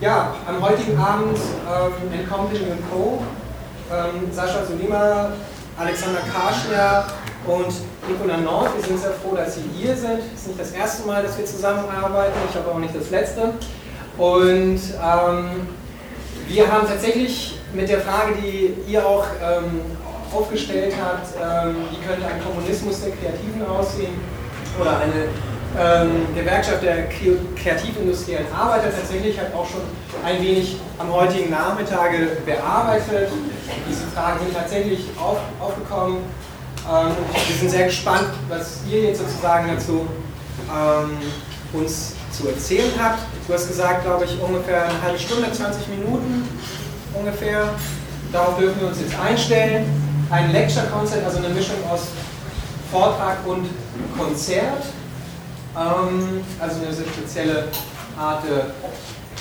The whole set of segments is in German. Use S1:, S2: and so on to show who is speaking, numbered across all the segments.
S1: Ja, am heutigen Abend ähm, Company Co. Ähm, Sascha Sulima, Alexander Karschner und Nicola Nord. Wir sind sehr froh, dass Sie hier sind. Es ist nicht das erste Mal, dass wir zusammenarbeiten, ich hoffe auch nicht das letzte. Und ähm, wir haben tatsächlich mit der Frage, die ihr auch ähm, aufgestellt habt, ähm, wie könnte ein Kommunismus der Kreativen aussehen oder eine ähm, Gewerkschaft der kreativindustriellen Arbeiter tatsächlich hat auch schon ein wenig am heutigen Nachmittage bearbeitet. Diese Fragen sind tatsächlich auf, aufgekommen. Ähm, wir sind sehr gespannt, was ihr jetzt sozusagen dazu ähm, uns zu erzählen habt. Du hast gesagt, glaube ich, ungefähr eine halbe Stunde, 20 Minuten ungefähr. Darauf dürfen wir uns jetzt einstellen. Ein Lecture-Konzert, also eine Mischung aus Vortrag und Konzert. Ähm, also eine spezielle Art der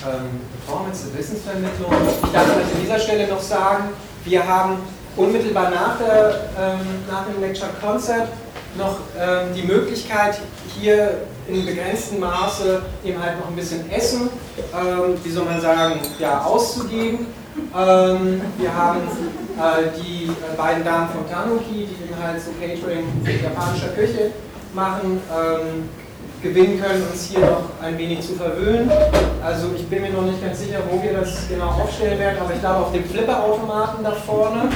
S1: ähm, Performance, der Wissensvermittlung. Ich darf an dieser Stelle noch sagen, wir haben unmittelbar nach, der, ähm, nach dem Lecture Concert noch ähm, die Möglichkeit, hier in begrenztem Maße eben halt noch ein bisschen Essen, ähm, wie soll man sagen, ja, auszugeben. Ähm, wir haben äh, die äh, beiden Damen von Tanuki, die eben halt so Catering japanischer Küche machen. Gewinnen können, uns hier noch ein wenig zu verwöhnen. Also ich bin mir noch nicht ganz sicher, wo wir das genau aufstellen werden, aber ich glaube auf dem Flipperautomaten da vorne.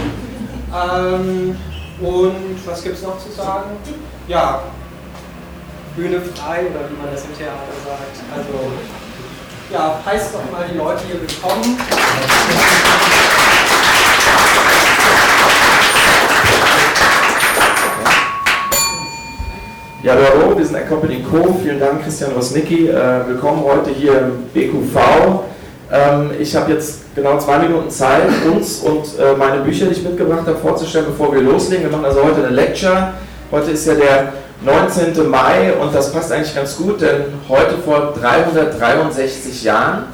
S1: Ähm, und was gibt es noch zu sagen? Ja, Bühne frei oder wie man das im Theater sagt. Also ja, heißt doch mal die Leute hier willkommen.
S2: Ja, hallo, wir sind Accompany Co. Vielen Dank, Christian Rosnicki. Äh, willkommen heute hier im BQV. Ähm, ich habe jetzt genau zwei Minuten Zeit, uns und äh, meine Bücher, die ich mitgebracht habe, vorzustellen, bevor wir loslegen. Wir machen also heute eine Lecture. Heute ist ja der 19. Mai und das passt eigentlich ganz gut, denn heute vor 363 Jahren,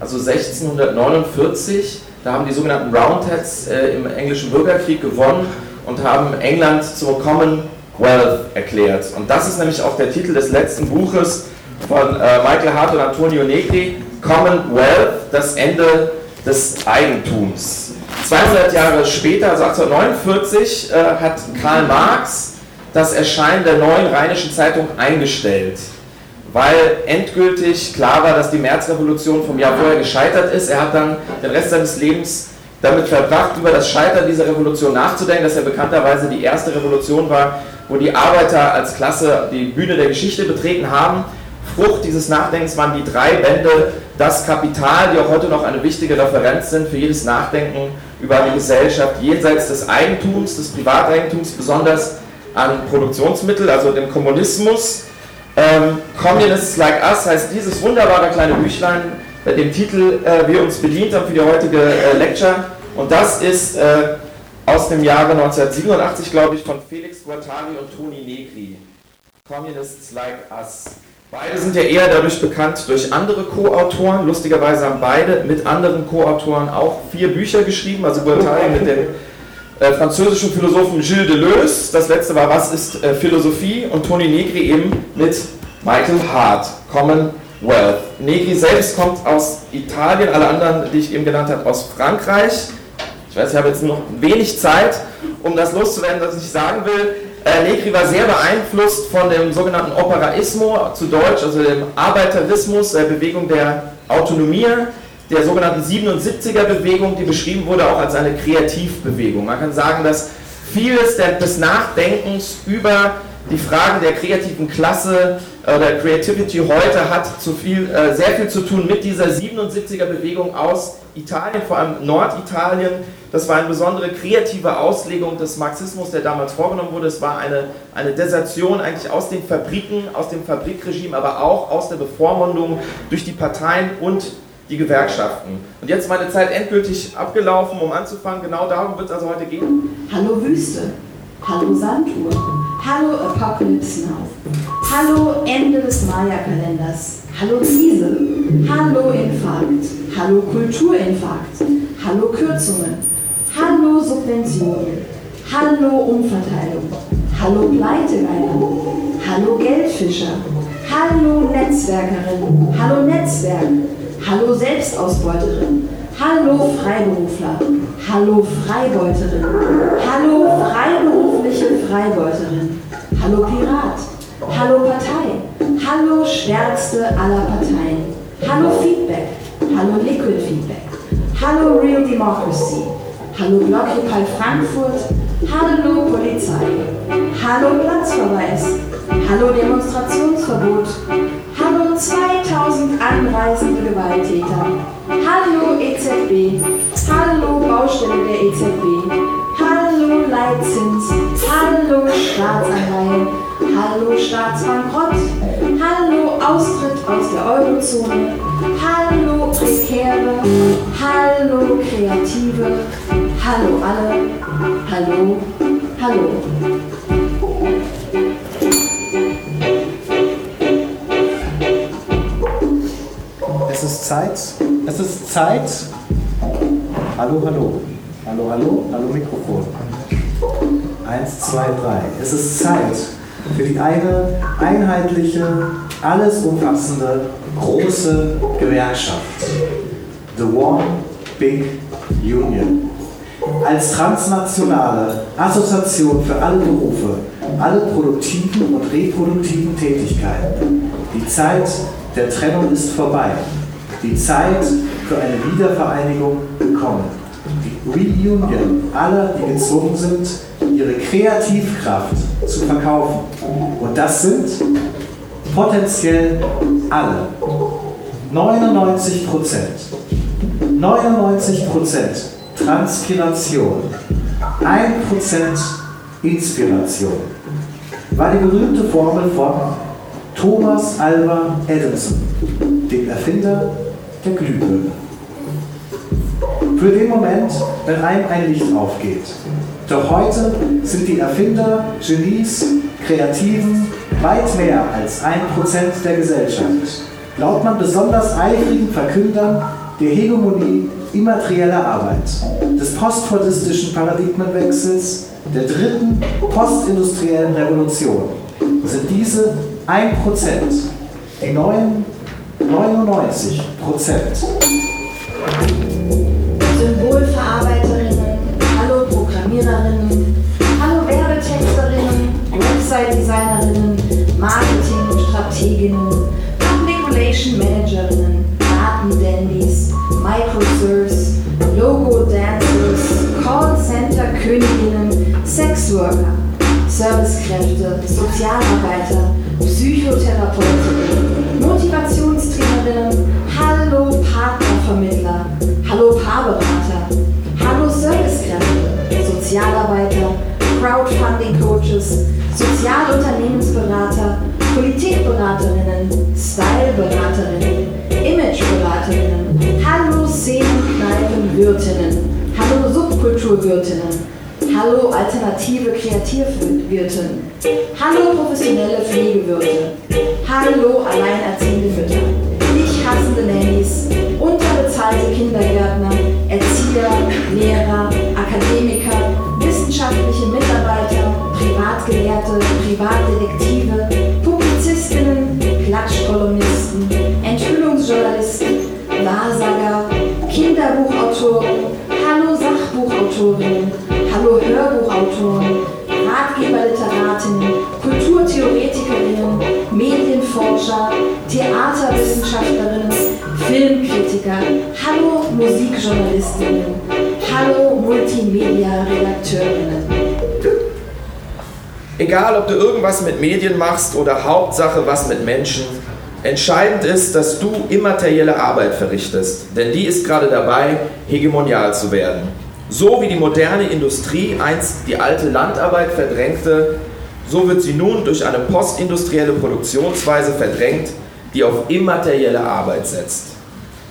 S2: also 1649, da haben die sogenannten Roundheads äh, im englischen Bürgerkrieg gewonnen und haben England zur Common Wealth erklärt. Und das ist nämlich auch der Titel des letzten Buches von äh, Michael Hart und Antonio Negri, Commonwealth, das Ende des Eigentums. 200 Jahre später, also 1849, äh, hat Karl Marx das Erscheinen der neuen Rheinischen Zeitung eingestellt, weil endgültig klar war, dass die Märzrevolution vom Jahr vorher gescheitert ist. Er hat dann den Rest seines Lebens damit verbracht, über das Scheitern dieser Revolution nachzudenken, dass er bekannterweise die erste Revolution war, wo die Arbeiter als Klasse die Bühne der Geschichte betreten haben. Frucht dieses Nachdenkens waren die drei Bände Das Kapital, die auch heute noch eine wichtige Referenz sind für jedes Nachdenken über eine Gesellschaft jenseits des Eigentums, des Privateigentums, besonders an Produktionsmittel, also dem Kommunismus. Ähm, Communists Like Us heißt dieses wunderbare kleine Büchlein, bei dem Titel äh, wir uns bedient haben für die heutige äh, Lecture. Und das ist äh, aus dem Jahre 1987, glaube ich, von Felix Guattari und Toni Negri. Communists Like Us. Beide sind ja eher dadurch bekannt durch andere Co-Autoren. Lustigerweise haben beide mit anderen Co-Autoren auch vier Bücher geschrieben. Also Guattari mit dem äh, französischen Philosophen Gilles Deleuze. Das letzte war Was ist äh, Philosophie? Und Toni Negri eben mit Michael Hart. Commonwealth. Negri selbst kommt aus Italien, alle anderen, die ich eben genannt habe, aus Frankreich. Ich weiß, ich habe jetzt noch wenig Zeit, um das loszuwerden, was ich sagen will. Äh, Negri war sehr beeinflusst von dem sogenannten Operaismo, zu Deutsch, also dem Arbeiterismus, der Bewegung der Autonomie, der sogenannten 77er-Bewegung, die beschrieben wurde auch als eine Kreativbewegung. Man kann sagen, dass vieles des Nachdenkens über die Fragen der kreativen Klasse oder Creativity heute hat viel, äh, sehr viel zu tun mit dieser 77er-Bewegung aus Italien, vor allem Norditalien. Das war eine besondere kreative Auslegung des Marxismus, der damals vorgenommen wurde. Es war eine, eine Desertion eigentlich aus den Fabriken, aus dem Fabrikregime, aber auch aus der Bevormundung durch die Parteien und die Gewerkschaften. Und jetzt meine Zeit endgültig abgelaufen, um anzufangen. Genau darum wird es also heute gehen.
S3: Hallo Wüste. Hallo Sanduhr. Hallo Apocalypse Now. Hallo Ende des Maya-Kalenders. Hallo Krise. Hallo Infarkt. Hallo Kulturinfarkt. Hallo Kürzungen. Hallo Subventionen. Hallo Umverteilung. Hallo Pleitegeier. Hallo Geldfischer. Hallo Netzwerkerin. Hallo Netzwerk. Hallo Selbstausbeuterin. Hallo Freiberufler. Hallo Freibeuterin. Hallo freiberufliche Freibeuterin. Hallo Pirat. Hallo Partei. Hallo stärkste aller Parteien. Hallo Feedback. Hallo Liquid Feedback. Hallo Real Democracy. Hallo Blocklokal Frankfurt. Hallo Polizei. Hallo Platzverweis. Hallo Demonstrationsverbot. Hallo 2000 anreisende Gewalttäter. Hallo EZB. Hallo Baustelle der EZB. Hallo Leitzins. Hallo Staatsanleihen. Hallo Staatsbankrott. Hallo Austritt aus der Eurozone. Hallo Prekäre. Hallo Kreative. Hallo alle. Hallo. Hallo.
S4: Es ist Zeit. Es ist Zeit. Hallo, hallo. Hallo, hallo. Hallo, Mikrofon. Eins, zwei, drei. Es ist Zeit für die eine einheitliche, alles umfassende, große Gewerkschaft. The One Big Union. Als transnationale Assoziation für alle Berufe, alle produktiven und reproduktiven Tätigkeiten. Die Zeit der Trennung ist vorbei. Die Zeit für eine Wiedervereinigung gekommen. Die Reunion aller, die gezwungen sind, ihre Kreativkraft zu verkaufen. Und das sind potenziell alle. 99 Prozent. 99 Prozent Transpiration. 1 Prozent Inspiration. War die berühmte Formel von Thomas Alva Edison, dem Erfinder der Glühbirne. Für den Moment, wenn einem ein Licht aufgeht. Doch heute sind die Erfinder, Genies, Kreativen weit mehr als ein Prozent der Gesellschaft. Glaubt man besonders eifrigen Verkündern der Hegemonie immaterieller Arbeit, des postfordistischen Paradigmenwechsels, der dritten postindustriellen Revolution, sind diese 1%, die neuen 99 Prozent.
S3: Website-Designerinnen, Marketing-Strateginnen, Public Relation Managerinnen, Datendandies, Microserves, Logo-Dancers, Callcenter-Königinnen, Sexworker, Servicekräfte, Sozialarbeiter, Psychotherapeutinnen, Motivationstrainerinnen, Hallo Partnervermittler, Hallo Paarberater, Hallo Servicekräfte, Sozialarbeiter, Crowdfunding-Coaches, Sozialunternehmensberater, Politikberaterinnen, Styleberaterinnen, Imageberaterinnen, Hallo Szenenkneipenwirtinnen, Hallo Subkulturwirtinnen, Hallo alternative Kreativwirtin. Hallo professionelle Pflegewirte. Hallo alleinerziehende Mütter. Nicht hassende Nannies. Unterbezahlte Kindergärtner. Erzieher, Lehrer, Akademiker, wissenschaftliche Mitarbeiter, Privatgelehrte, Privatdetektive, Publizistinnen, Klatschkolumnisten, Enthüllungsjournalisten, Wahrsager, Kinderbuchautoren, Hallo Sachbuchautorinnen, Hallo Hörbuchautoren, Ratgeberliteratinnen, Kulturtheoretikerinnen, Medienforscher, Theaterwissenschaftlerinnen, Filmkritiker, Hallo Musikjournalistinnen,
S2: Egal, ob du irgendwas mit Medien machst oder Hauptsache was mit Menschen, entscheidend ist, dass du immaterielle Arbeit verrichtest, denn die ist gerade dabei, hegemonial zu werden. So wie die moderne Industrie einst die alte Landarbeit verdrängte, so wird sie nun durch eine postindustrielle Produktionsweise verdrängt, die auf immaterielle Arbeit setzt.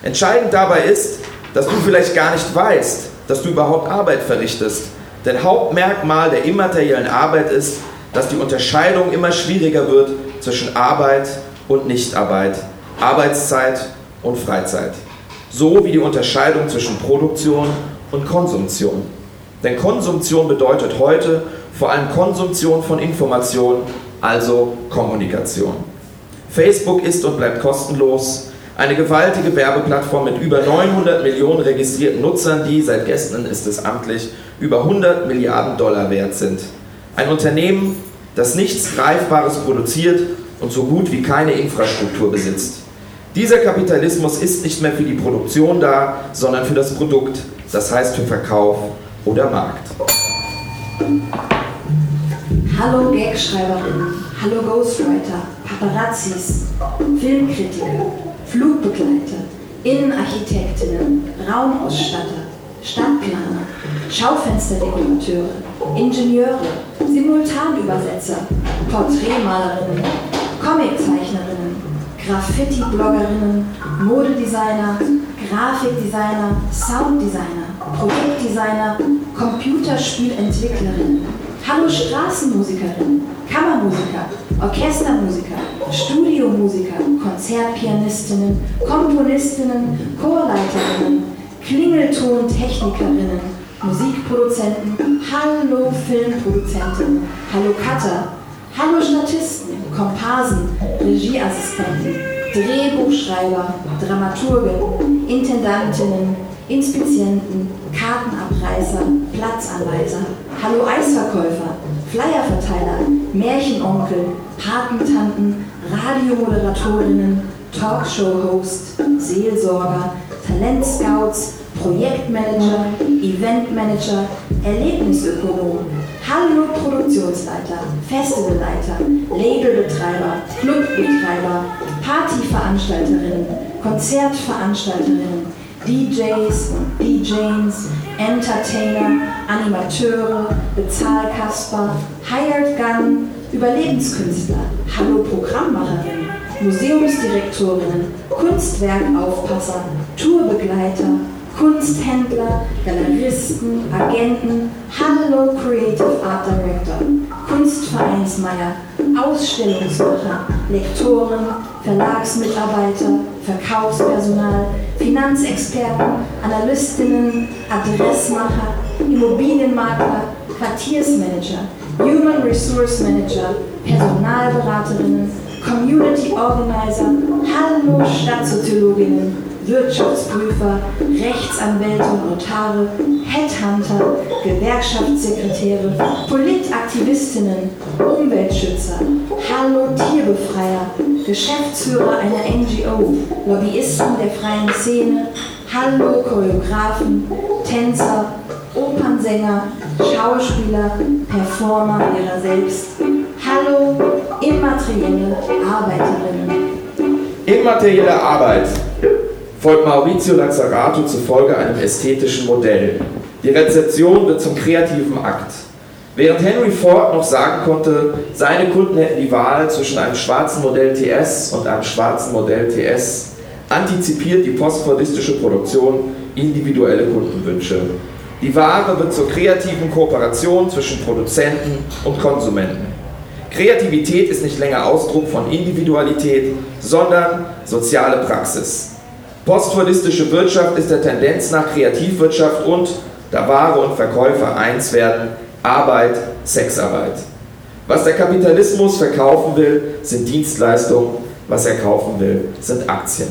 S2: Entscheidend dabei ist, dass du vielleicht gar nicht weißt, dass du überhaupt Arbeit verrichtest. Denn Hauptmerkmal der immateriellen Arbeit ist, dass die Unterscheidung immer schwieriger wird zwischen Arbeit und Nichtarbeit, Arbeitszeit und Freizeit. So wie die Unterscheidung zwischen Produktion und Konsumtion. Denn Konsumtion bedeutet heute vor allem Konsumtion von Informationen, also Kommunikation. Facebook ist und bleibt kostenlos, Eine gewaltige Werbeplattform mit über 900 Millionen registrierten Nutzern, die, seit gestern ist es amtlich, über 100 Milliarden Dollar wert sind. Ein Unternehmen, das nichts Greifbares produziert und so gut wie keine Infrastruktur besitzt. Dieser Kapitalismus ist nicht mehr für die Produktion da, sondern für das Produkt, das heißt für Verkauf oder Markt.
S3: Hallo Gagschreiberinnen, hallo Ghostwriter, Paparazzis, Filmkritiker, Flugbegleiter, Innenarchitektinnen, Raumausstatter, Stadtplaner, Schaufensterdekorateure, Ingenieure, Simultanübersetzer, Porträtmalerinnen, Comiczeichnerinnen, Graffiti-Bloggerinnen, Modedesigner, Grafikdesigner, Sounddesigner, Projektdesigner, Computerspielentwicklerinnen. Hallo Straßenmusikerinnen, Kammermusiker, Orchestermusiker, Studiomusiker, Konzertpianistinnen, Komponistinnen, Chorleiterinnen, Klingeltontechnikerinnen, Musikproduzenten, Hallo Filmproduzenten, Hallo Cutter, Hallo Statisten, Komparsen, Regieassistenten, Drehbuchschreiber, Dramaturgen, Intendantinnen, Inspizienten, Kartenabreißer, Platzanweiser, Hallo Eisverkäufer, Flyerverteiler, Märchenonkel, Patentanten, Radiomoderatorinnen, Talkshow-Host, Seelsorger, Talentscouts, Projektmanager, Eventmanager, Erlebnisökonom, Hallo Produktionsleiter, Festivalleiter, Labelbetreiber, Clubbetreiber, Partyveranstalterinnen, Konzertveranstalterinnen, DJs DJs, Entertainer, Animateure, Bezahlkasper, Hired Gun, Überlebenskünstler, Hallo Programmmacherin, Museumsdirektorinnen, Kunstwerkaufpasser, Tourbegleiter, Kunsthändler, Galeristen, Agenten, Hallo Creative Art Director, Kunstvereinsmeier, Ausstellungsmacher, Lektoren, Verlagsmitarbeiter, Verkaufspersonal, Finanzexperten, Analystinnen, Adressmacher, Immobilienmakler, Quartiersmanager, Human Resource Manager, Personalberaterinnen, Community Organizer, Hallo Stadtsoziologinnen, Wirtschaftsprüfer, Rechtsanwälte und Notare, Headhunter, Gewerkschaftssekretäre, Politaktivistinnen, Umweltschützer, Hallo Tierbefreier, Geschäftsführer einer NGO, Lobbyisten der freien Szene, Hallo Choreografen, Tänzer, Opernsänger, Schauspieler, Performer ihrer selbst. Hallo immaterielle Arbeiterinnen.
S2: Immaterielle Arbeit folgt Maurizio Lazzarato zufolge einem ästhetischen Modell. Die Rezeption wird zum kreativen Akt. Während Henry Ford noch sagen konnte, seine Kunden hätten die Wahl zwischen einem schwarzen Modell TS und einem schwarzen Modell TS, antizipiert die postfordistische Produktion individuelle Kundenwünsche. Die Ware wird zur kreativen Kooperation zwischen Produzenten und Konsumenten. Kreativität ist nicht länger Ausdruck von Individualität, sondern soziale Praxis. Postfordistische Wirtschaft ist der Tendenz nach Kreativwirtschaft und, da Ware und Verkäufer eins werden, Arbeit, Sexarbeit. Was der Kapitalismus verkaufen will, sind Dienstleistungen, was er kaufen will, sind Aktien.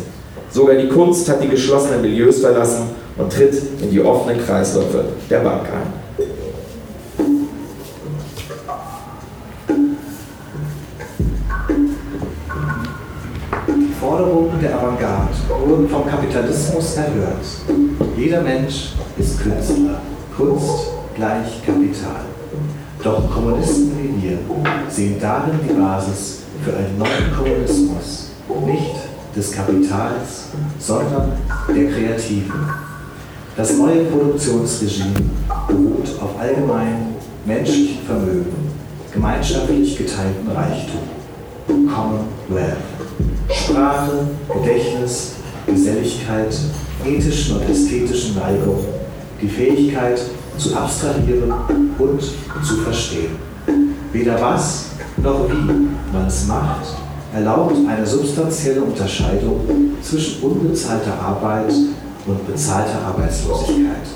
S2: Sogar die Kunst hat die geschlossenen Milieus verlassen und tritt in die offenen Kreisläufe der Bank ein.
S4: Der Avantgarde wurden vom Kapitalismus erhört. Jeder Mensch ist Künstler. Kunst gleich Kapital. Doch Kommunisten wie wir sehen darin die Basis für einen neuen Kommunismus, nicht des Kapitals, sondern der Kreativen. Das neue Produktionsregime beruht auf allgemein menschlichem Vermögen, gemeinschaftlich geteilten Reichtum, Common Wealth. Sprache, Gedächtnis, Geselligkeit, ethischen und ästhetischen Neigungen, die Fähigkeit zu abstrahieren und zu verstehen. Weder was noch wie man es macht, erlaubt eine substanzielle Unterscheidung zwischen unbezahlter Arbeit und bezahlter Arbeitslosigkeit.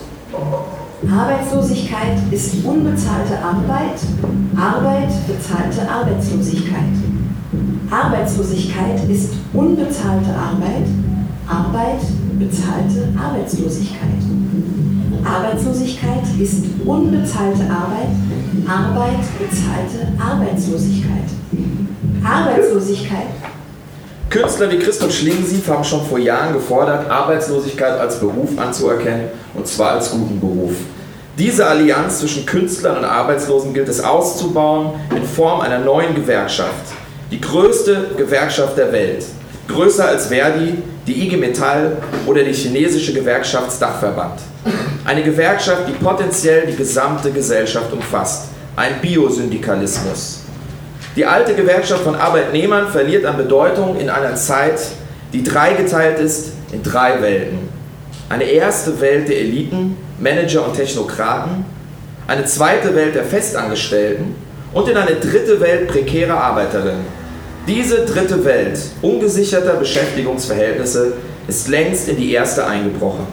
S3: Arbeitslosigkeit ist unbezahlte Arbeit, Arbeit bezahlte Arbeitslosigkeit. Arbeitslosigkeit ist unbezahlte Arbeit, Arbeit, bezahlte Arbeitslosigkeit. Arbeitslosigkeit ist unbezahlte Arbeit, Arbeit, bezahlte Arbeitslosigkeit. Arbeitslosigkeit.
S2: Künstler wie Christoph Schlingensief haben schon vor Jahren gefordert, Arbeitslosigkeit als Beruf anzuerkennen, und zwar als guten Beruf. Diese Allianz zwischen Künstlern und Arbeitslosen gilt es auszubauen in Form einer neuen Gewerkschaft. Die größte Gewerkschaft der Welt. Größer als Verdi, die IG Metall oder die chinesische Gewerkschaftsdachverband. Eine Gewerkschaft, die potenziell die gesamte Gesellschaft umfasst. Ein Biosyndikalismus. Die alte Gewerkschaft von Arbeitnehmern verliert an Bedeutung in einer Zeit, die dreigeteilt ist in drei Welten. Eine erste Welt der Eliten, Manager und Technokraten, eine zweite Welt der Festangestellten und in eine dritte Welt prekärer Arbeiterinnen. Diese dritte Welt ungesicherter Beschäftigungsverhältnisse ist längst in die erste eingebrochen.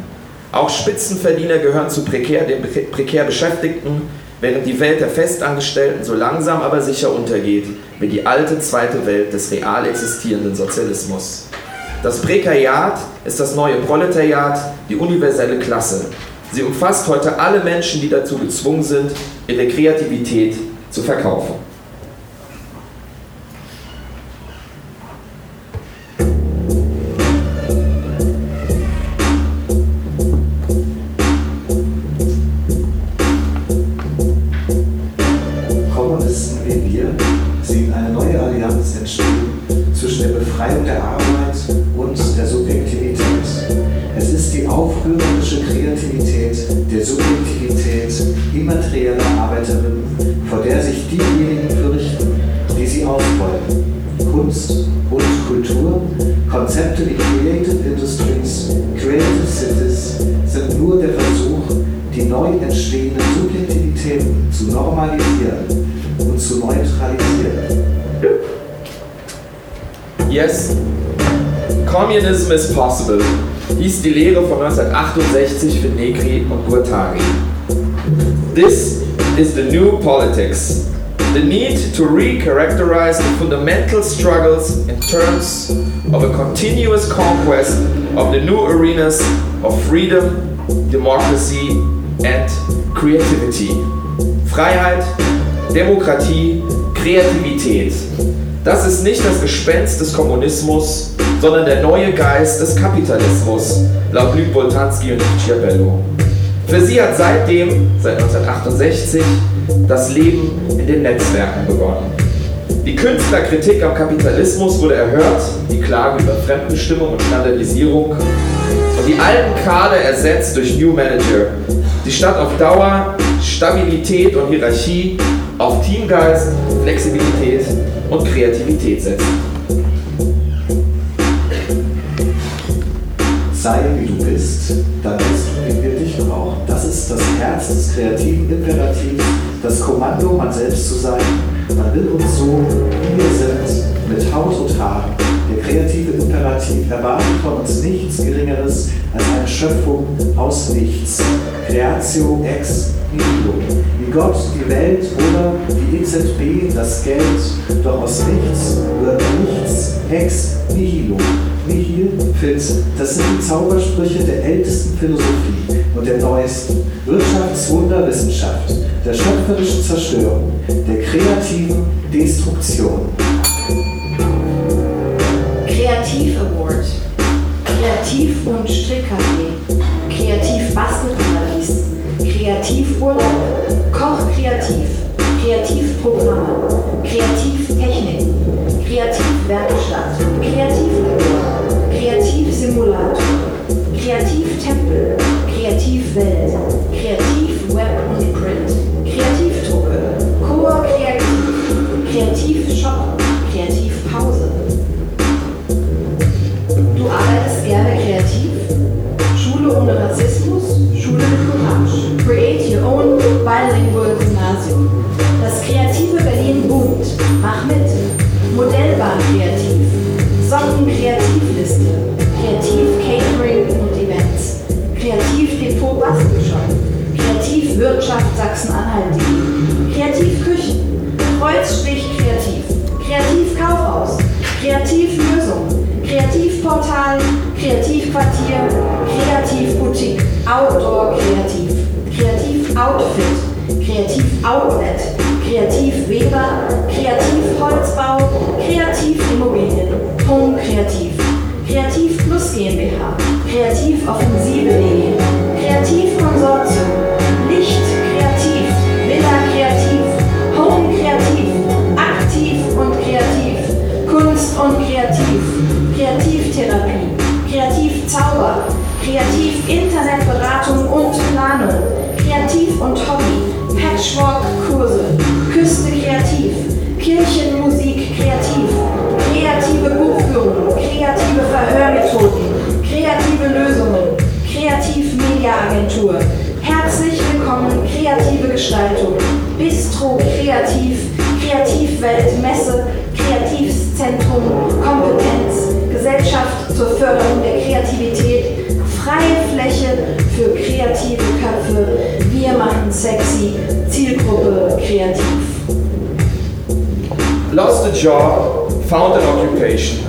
S2: Auch Spitzenverdiener gehören zu prekär, den prekär Beschäftigten, während die Welt der Festangestellten so langsam aber sicher untergeht wie die alte zweite Welt des real existierenden Sozialismus. Das Prekariat ist das neue Proletariat, die universelle Klasse, Sie umfasst heute alle Menschen, die dazu gezwungen sind, ihre Kreativität zu verkaufen. Is Possible hieß die Lehre von 1968 für Negri und Guattari. This is the new politics. The need to re-characterize the fundamental struggles in terms of a continuous conquest of the new arenas of freedom, democracy and creativity. Freiheit, Demokratie, Kreativität. Das ist nicht das Gespenst des Kommunismus, sondern der neue Geist des Kapitalismus, laut Luc Boltanski und Schiapello. Für sie hat seitdem, seit 1968, das Leben in den Netzwerken begonnen. Die Künstlerkritik am Kapitalismus wurde erhört, die Klagen über Fremdbestimmung und Standardisierung und die alten Kader ersetzt durch New Manager, die statt auf Dauer, Stabilität und Hierarchie auf Teamgeist, Flexibilität und Kreativität setzen.
S4: Sei wie du bist, dann bist du, wie wir dich brauchen. Das ist das Herz des kreativen Imperativs, das Kommando, man selbst zu sein. Man will uns so, wie wir sind, mit Haut und Haar. Der kreative Imperativ erwartet von uns nichts Geringeres als eine Schöpfung aus nichts. Creatio ex nihilo. Wie Gott die Welt oder die EZB das Geld, doch aus nichts wird nichts ex nihilo. Nihil, fit, das sind die Zaubersprüche der ältesten Philosophie und der neuesten Wirtschaftswunderwissenschaft, der schöpferischen Zerstörung, der kreativen Destruktion.
S3: Kreativ Award, Kreativ- und Strickcafé, Kreativ Bastelparadies, Kreativurlaub, Koch kreativ, Kreativprogramme, Kreativtechnik, Kreativwerkstatt, Kreativlabor, Kreativsimulator, Kreativtempel, Kreativwelt, Kreativweb und Print, Kreativdrucke, Chor Kreativ, Kreativshop, Kreativpause. Wirtschaft Sachsen-Anhalt. Kreativ Küchen. Kreuzstich kreativ. Kreativ Kaufhaus. Kreativ Lösung. Kreativportal, Kreativquartier, Kreativboutique, Outdoor Kreativ, Kreativoutfit, Kreativoutlet, Kreativweber, Kreativholzbau, Kreativimmobilien, Home Kreativ, Kreativ Plus GmbH, Kreativoffensive.de, Kreativkonsortium, Kunst und Kreativ, Kreativtherapie, Kreativzauber, Kreativ-Internetberatung und Planung, Kreativ und Hobby, Patchwork-Kurse, Küste Kreativ, Kirchenmusik Kreativ, kreative Buchführung, kreative Verhörmethoden, kreative Lösungen, Kreativ-Media-Agentur. Herzlich willkommen, kreative Gestaltung, Bistro Kreativ, Kreativwelt Messe, Kreativszentrum, Kompetenz, Gesellschaft zur Förderung der Kreativität, freie Fläche für kreative Köpfe. Wir machen sexy, Zielgruppe kreativ.
S2: Lost a job, found an occupation.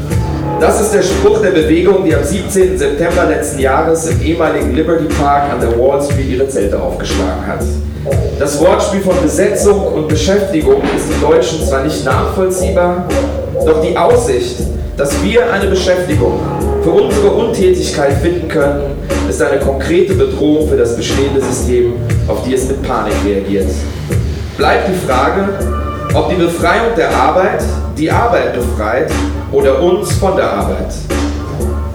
S2: Das ist der Spruch der Bewegung, die am 17. September letzten Jahres im ehemaligen Liberty Park an der Wall Street ihre Zelte aufgeschlagen hat. Das Wortspiel von Besetzung und Beschäftigung ist den Deutschen zwar nicht nachvollziehbar, doch die Aussicht, dass wir eine Beschäftigung für unsere Untätigkeit finden können, ist eine konkrete Bedrohung für das bestehende System, auf die es mit Panik reagiert. Bleibt die Frage, ob die Befreiung der Arbeit die Arbeit befreit oder uns von der Arbeit.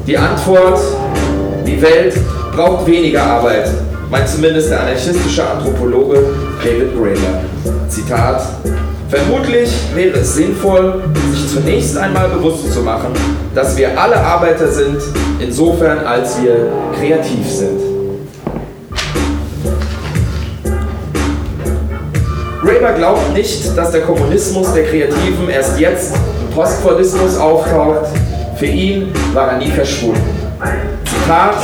S2: Die Antwort, die Welt braucht weniger Arbeit, meint zumindest der anarchistische Anthropologe David Graeber. Zitat, Vermutlich wäre es sinnvoll, sich zunächst einmal bewusst zu machen, dass wir alle Arbeiter sind, insofern als wir kreativ sind. Graeber glaubt nicht, dass der Kommunismus der Kreativen erst jetzt im Postfordismus auftaucht. Für ihn war er nie verschwunden. Zitat,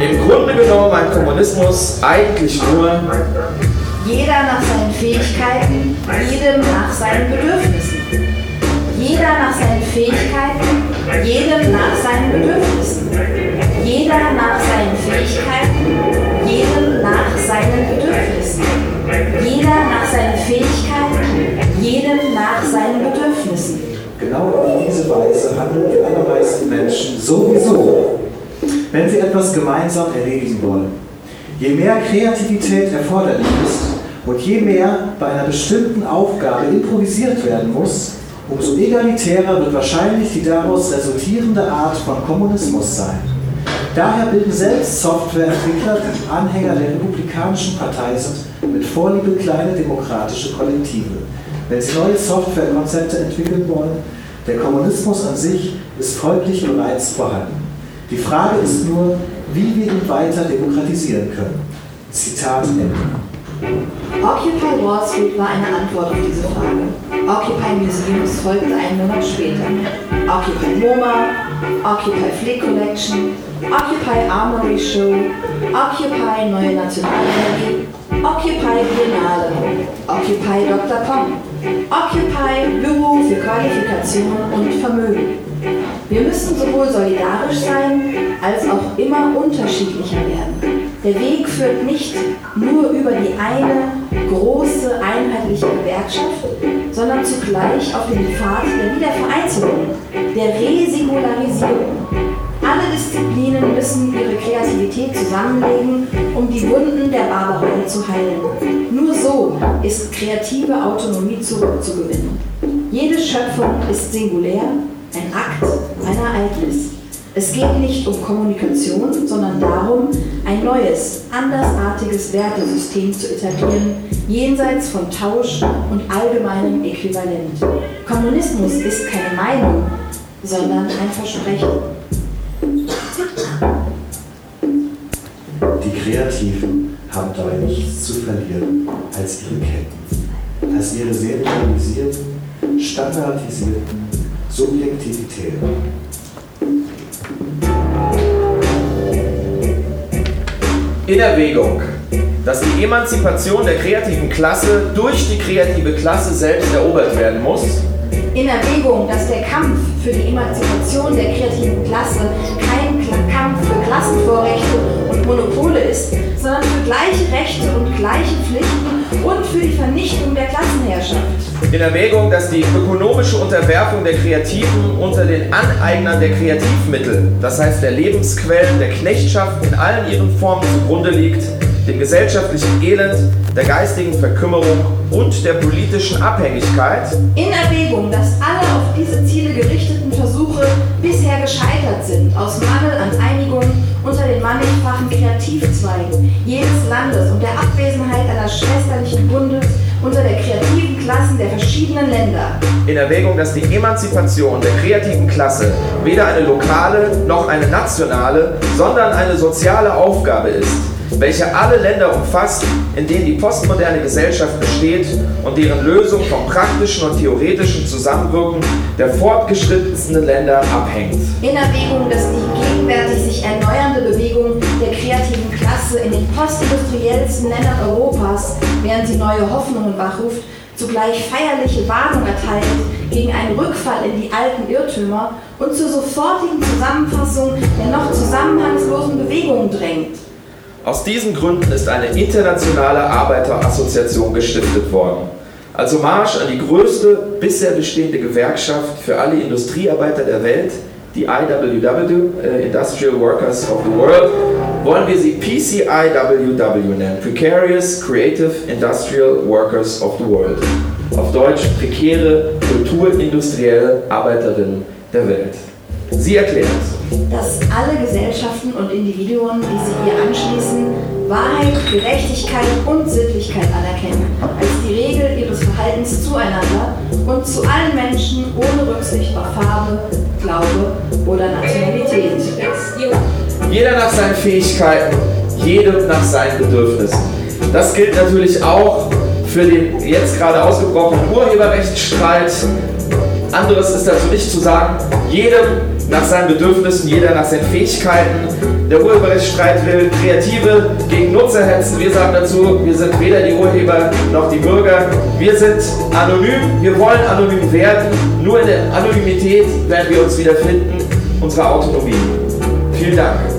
S2: im Grunde genommen ein Kommunismus eigentlich nur
S3: Jeder nach seinen Fähigkeiten, jedem nach seinen Bedürfnissen. Jeder nach seinen Fähigkeiten, jedem nach seinen Bedürfnissen. Jeder nach seinen Fähigkeiten, jedem nach seinen Bedürfnissen. Jeder nach seinen Fähigkeiten, jedem nach seinen Bedürfnissen.
S4: Genau auf diese Weise handeln die allermeisten Menschen sowieso, wenn sie etwas gemeinsam erledigen wollen. Je mehr Kreativität erforderlich ist und je mehr bei einer bestimmten Aufgabe improvisiert werden muss, umso egalitärer wird wahrscheinlich die daraus resultierende Art von Kommunismus sein. Daher bilden selbst Softwareentwickler, die Anhänger der Republikanischen Partei sind, mit Vorliebe kleine demokratische Kollektive. Wenn sie neue Softwarekonzepte entwickeln wollen, der Kommunismus an sich ist folglich bereits vorhanden. Die Frage ist nur, wie wir ihn weiter demokratisieren können. Zitat Ende.
S3: Occupy Wall Street war eine Antwort auf diese Frage. Occupy Museums folgte einen Monat später. Occupy MoMA, Occupy Flick Collection, Occupy Armory Show, Occupy Neue Nationalgalerie, Occupy Biennale, Occupy Dr. Pom, Occupy Büro für Qualifikation und Vermögen. Wir müssen sowohl solidarisch sein, als auch immer unterschiedlicher werden. Der Weg führt nicht nur über die eine große einheitliche Gewerkschaft, sondern zugleich auf den Pfad der Wiedervereinzelung, der Resingularisierung. Alle Disziplinen müssen ihre Kreativität zusammenlegen, um die Wunden der Barbarei zu heilen. Nur so ist kreative Autonomie zurückzugewinnen. Jede Schöpfung ist singulär, ein Akt, ein Ereignis. Es geht nicht um Kommunikation, sondern darum, ein neues, andersartiges Wertesystem zu etablieren, jenseits von Tausch und allgemeinem Äquivalent. Kommunismus ist keine Meinung, sondern ein Versprechen.
S4: Die Kreativen haben dabei nichts zu verlieren als ihre Ketten, als ihre serialisierten, standardisierten Subjektivitäten.
S2: in Erwägung, dass die Emanzipation der kreativen Klasse durch die kreative Klasse selbst erobert werden muss,
S3: In Erwägung, dass der Kampf für die Emanzipation der kreativen Klasse kein Kampf für Klassenvorrechte und Monopole ist, sondern für gleiche Rechte und gleiche Pflichten und für die Vernichtung der Klassenherrschaft.
S2: In Erwägung, dass die ökonomische Unterwerfung der Kreativen unter den Aneignern der Kreativmittel, das heißt der Lebensquellen, der Knechtschaft in allen ihren Formen zugrunde liegt, dem gesellschaftlichen Elend, der geistigen Verkümmerung und der politischen Abhängigkeit.
S3: In Erwägung, dass alle auf diese Ziele gerichteten Versuche bisher gescheitert sind, aus Mangel an Einigung unter den mannigfachen Kreativzweigen jedes Landes und der Abwesenheit einer schwesterlichen Bundes unter der kreativen Klassen der verschiedenen Länder.
S2: In Erwägung, dass die Emanzipation der kreativen Klasse weder eine lokale noch eine nationale, sondern eine soziale Aufgabe ist welche alle Länder umfasst, in denen die postmoderne Gesellschaft besteht und deren Lösung vom praktischen und theoretischen Zusammenwirken der fortgeschrittensten Länder abhängt.
S3: In Erwägung, dass die gegenwärtig sich erneuernde Bewegung der kreativen Klasse in den postindustriellsten Ländern Europas, während sie neue Hoffnungen wachruft, zugleich feierliche Warnung erteilt gegen einen Rückfall in die alten Irrtümer und zur sofortigen Zusammenfassung der noch zusammenhangslosen Bewegungen drängt.
S2: Aus diesen Gründen ist eine internationale Arbeiterassoziation gestiftet worden. Als Hommage an die größte bisher bestehende Gewerkschaft für alle Industriearbeiter der Welt, die IWW, äh, Industrial Workers of the World, wollen wir sie PCIWW nennen, Precarious Creative Industrial Workers of the World. Auf Deutsch prekäre kulturindustrielle Arbeiterinnen der Welt. Sie erklärt,
S3: dass alle Gesellschaften und Individuen, die sich ihr anschließen, Wahrheit, Gerechtigkeit und Sittlichkeit anerkennen, als die Regel ihres Verhaltens zueinander und zu allen Menschen ohne Rücksicht auf Farbe, Glaube oder Nationalität.
S2: Jeder nach seinen Fähigkeiten, jedem nach seinen Bedürfnissen. Das gilt natürlich auch für den jetzt gerade ausgebrochenen Urheberrechtsstreit. Anderes ist dazu nicht zu sagen. Jedem nach seinen Bedürfnissen, jeder nach seinen Fähigkeiten. Der Urheberrechtsstreit will Kreative gegen Nutzer hetzen. Wir sagen dazu, wir sind weder die Urheber noch die Bürger. Wir sind anonym, wir wollen anonym werden. Nur in der Anonymität werden wir uns wiederfinden, unsere Autonomie. Vielen Dank.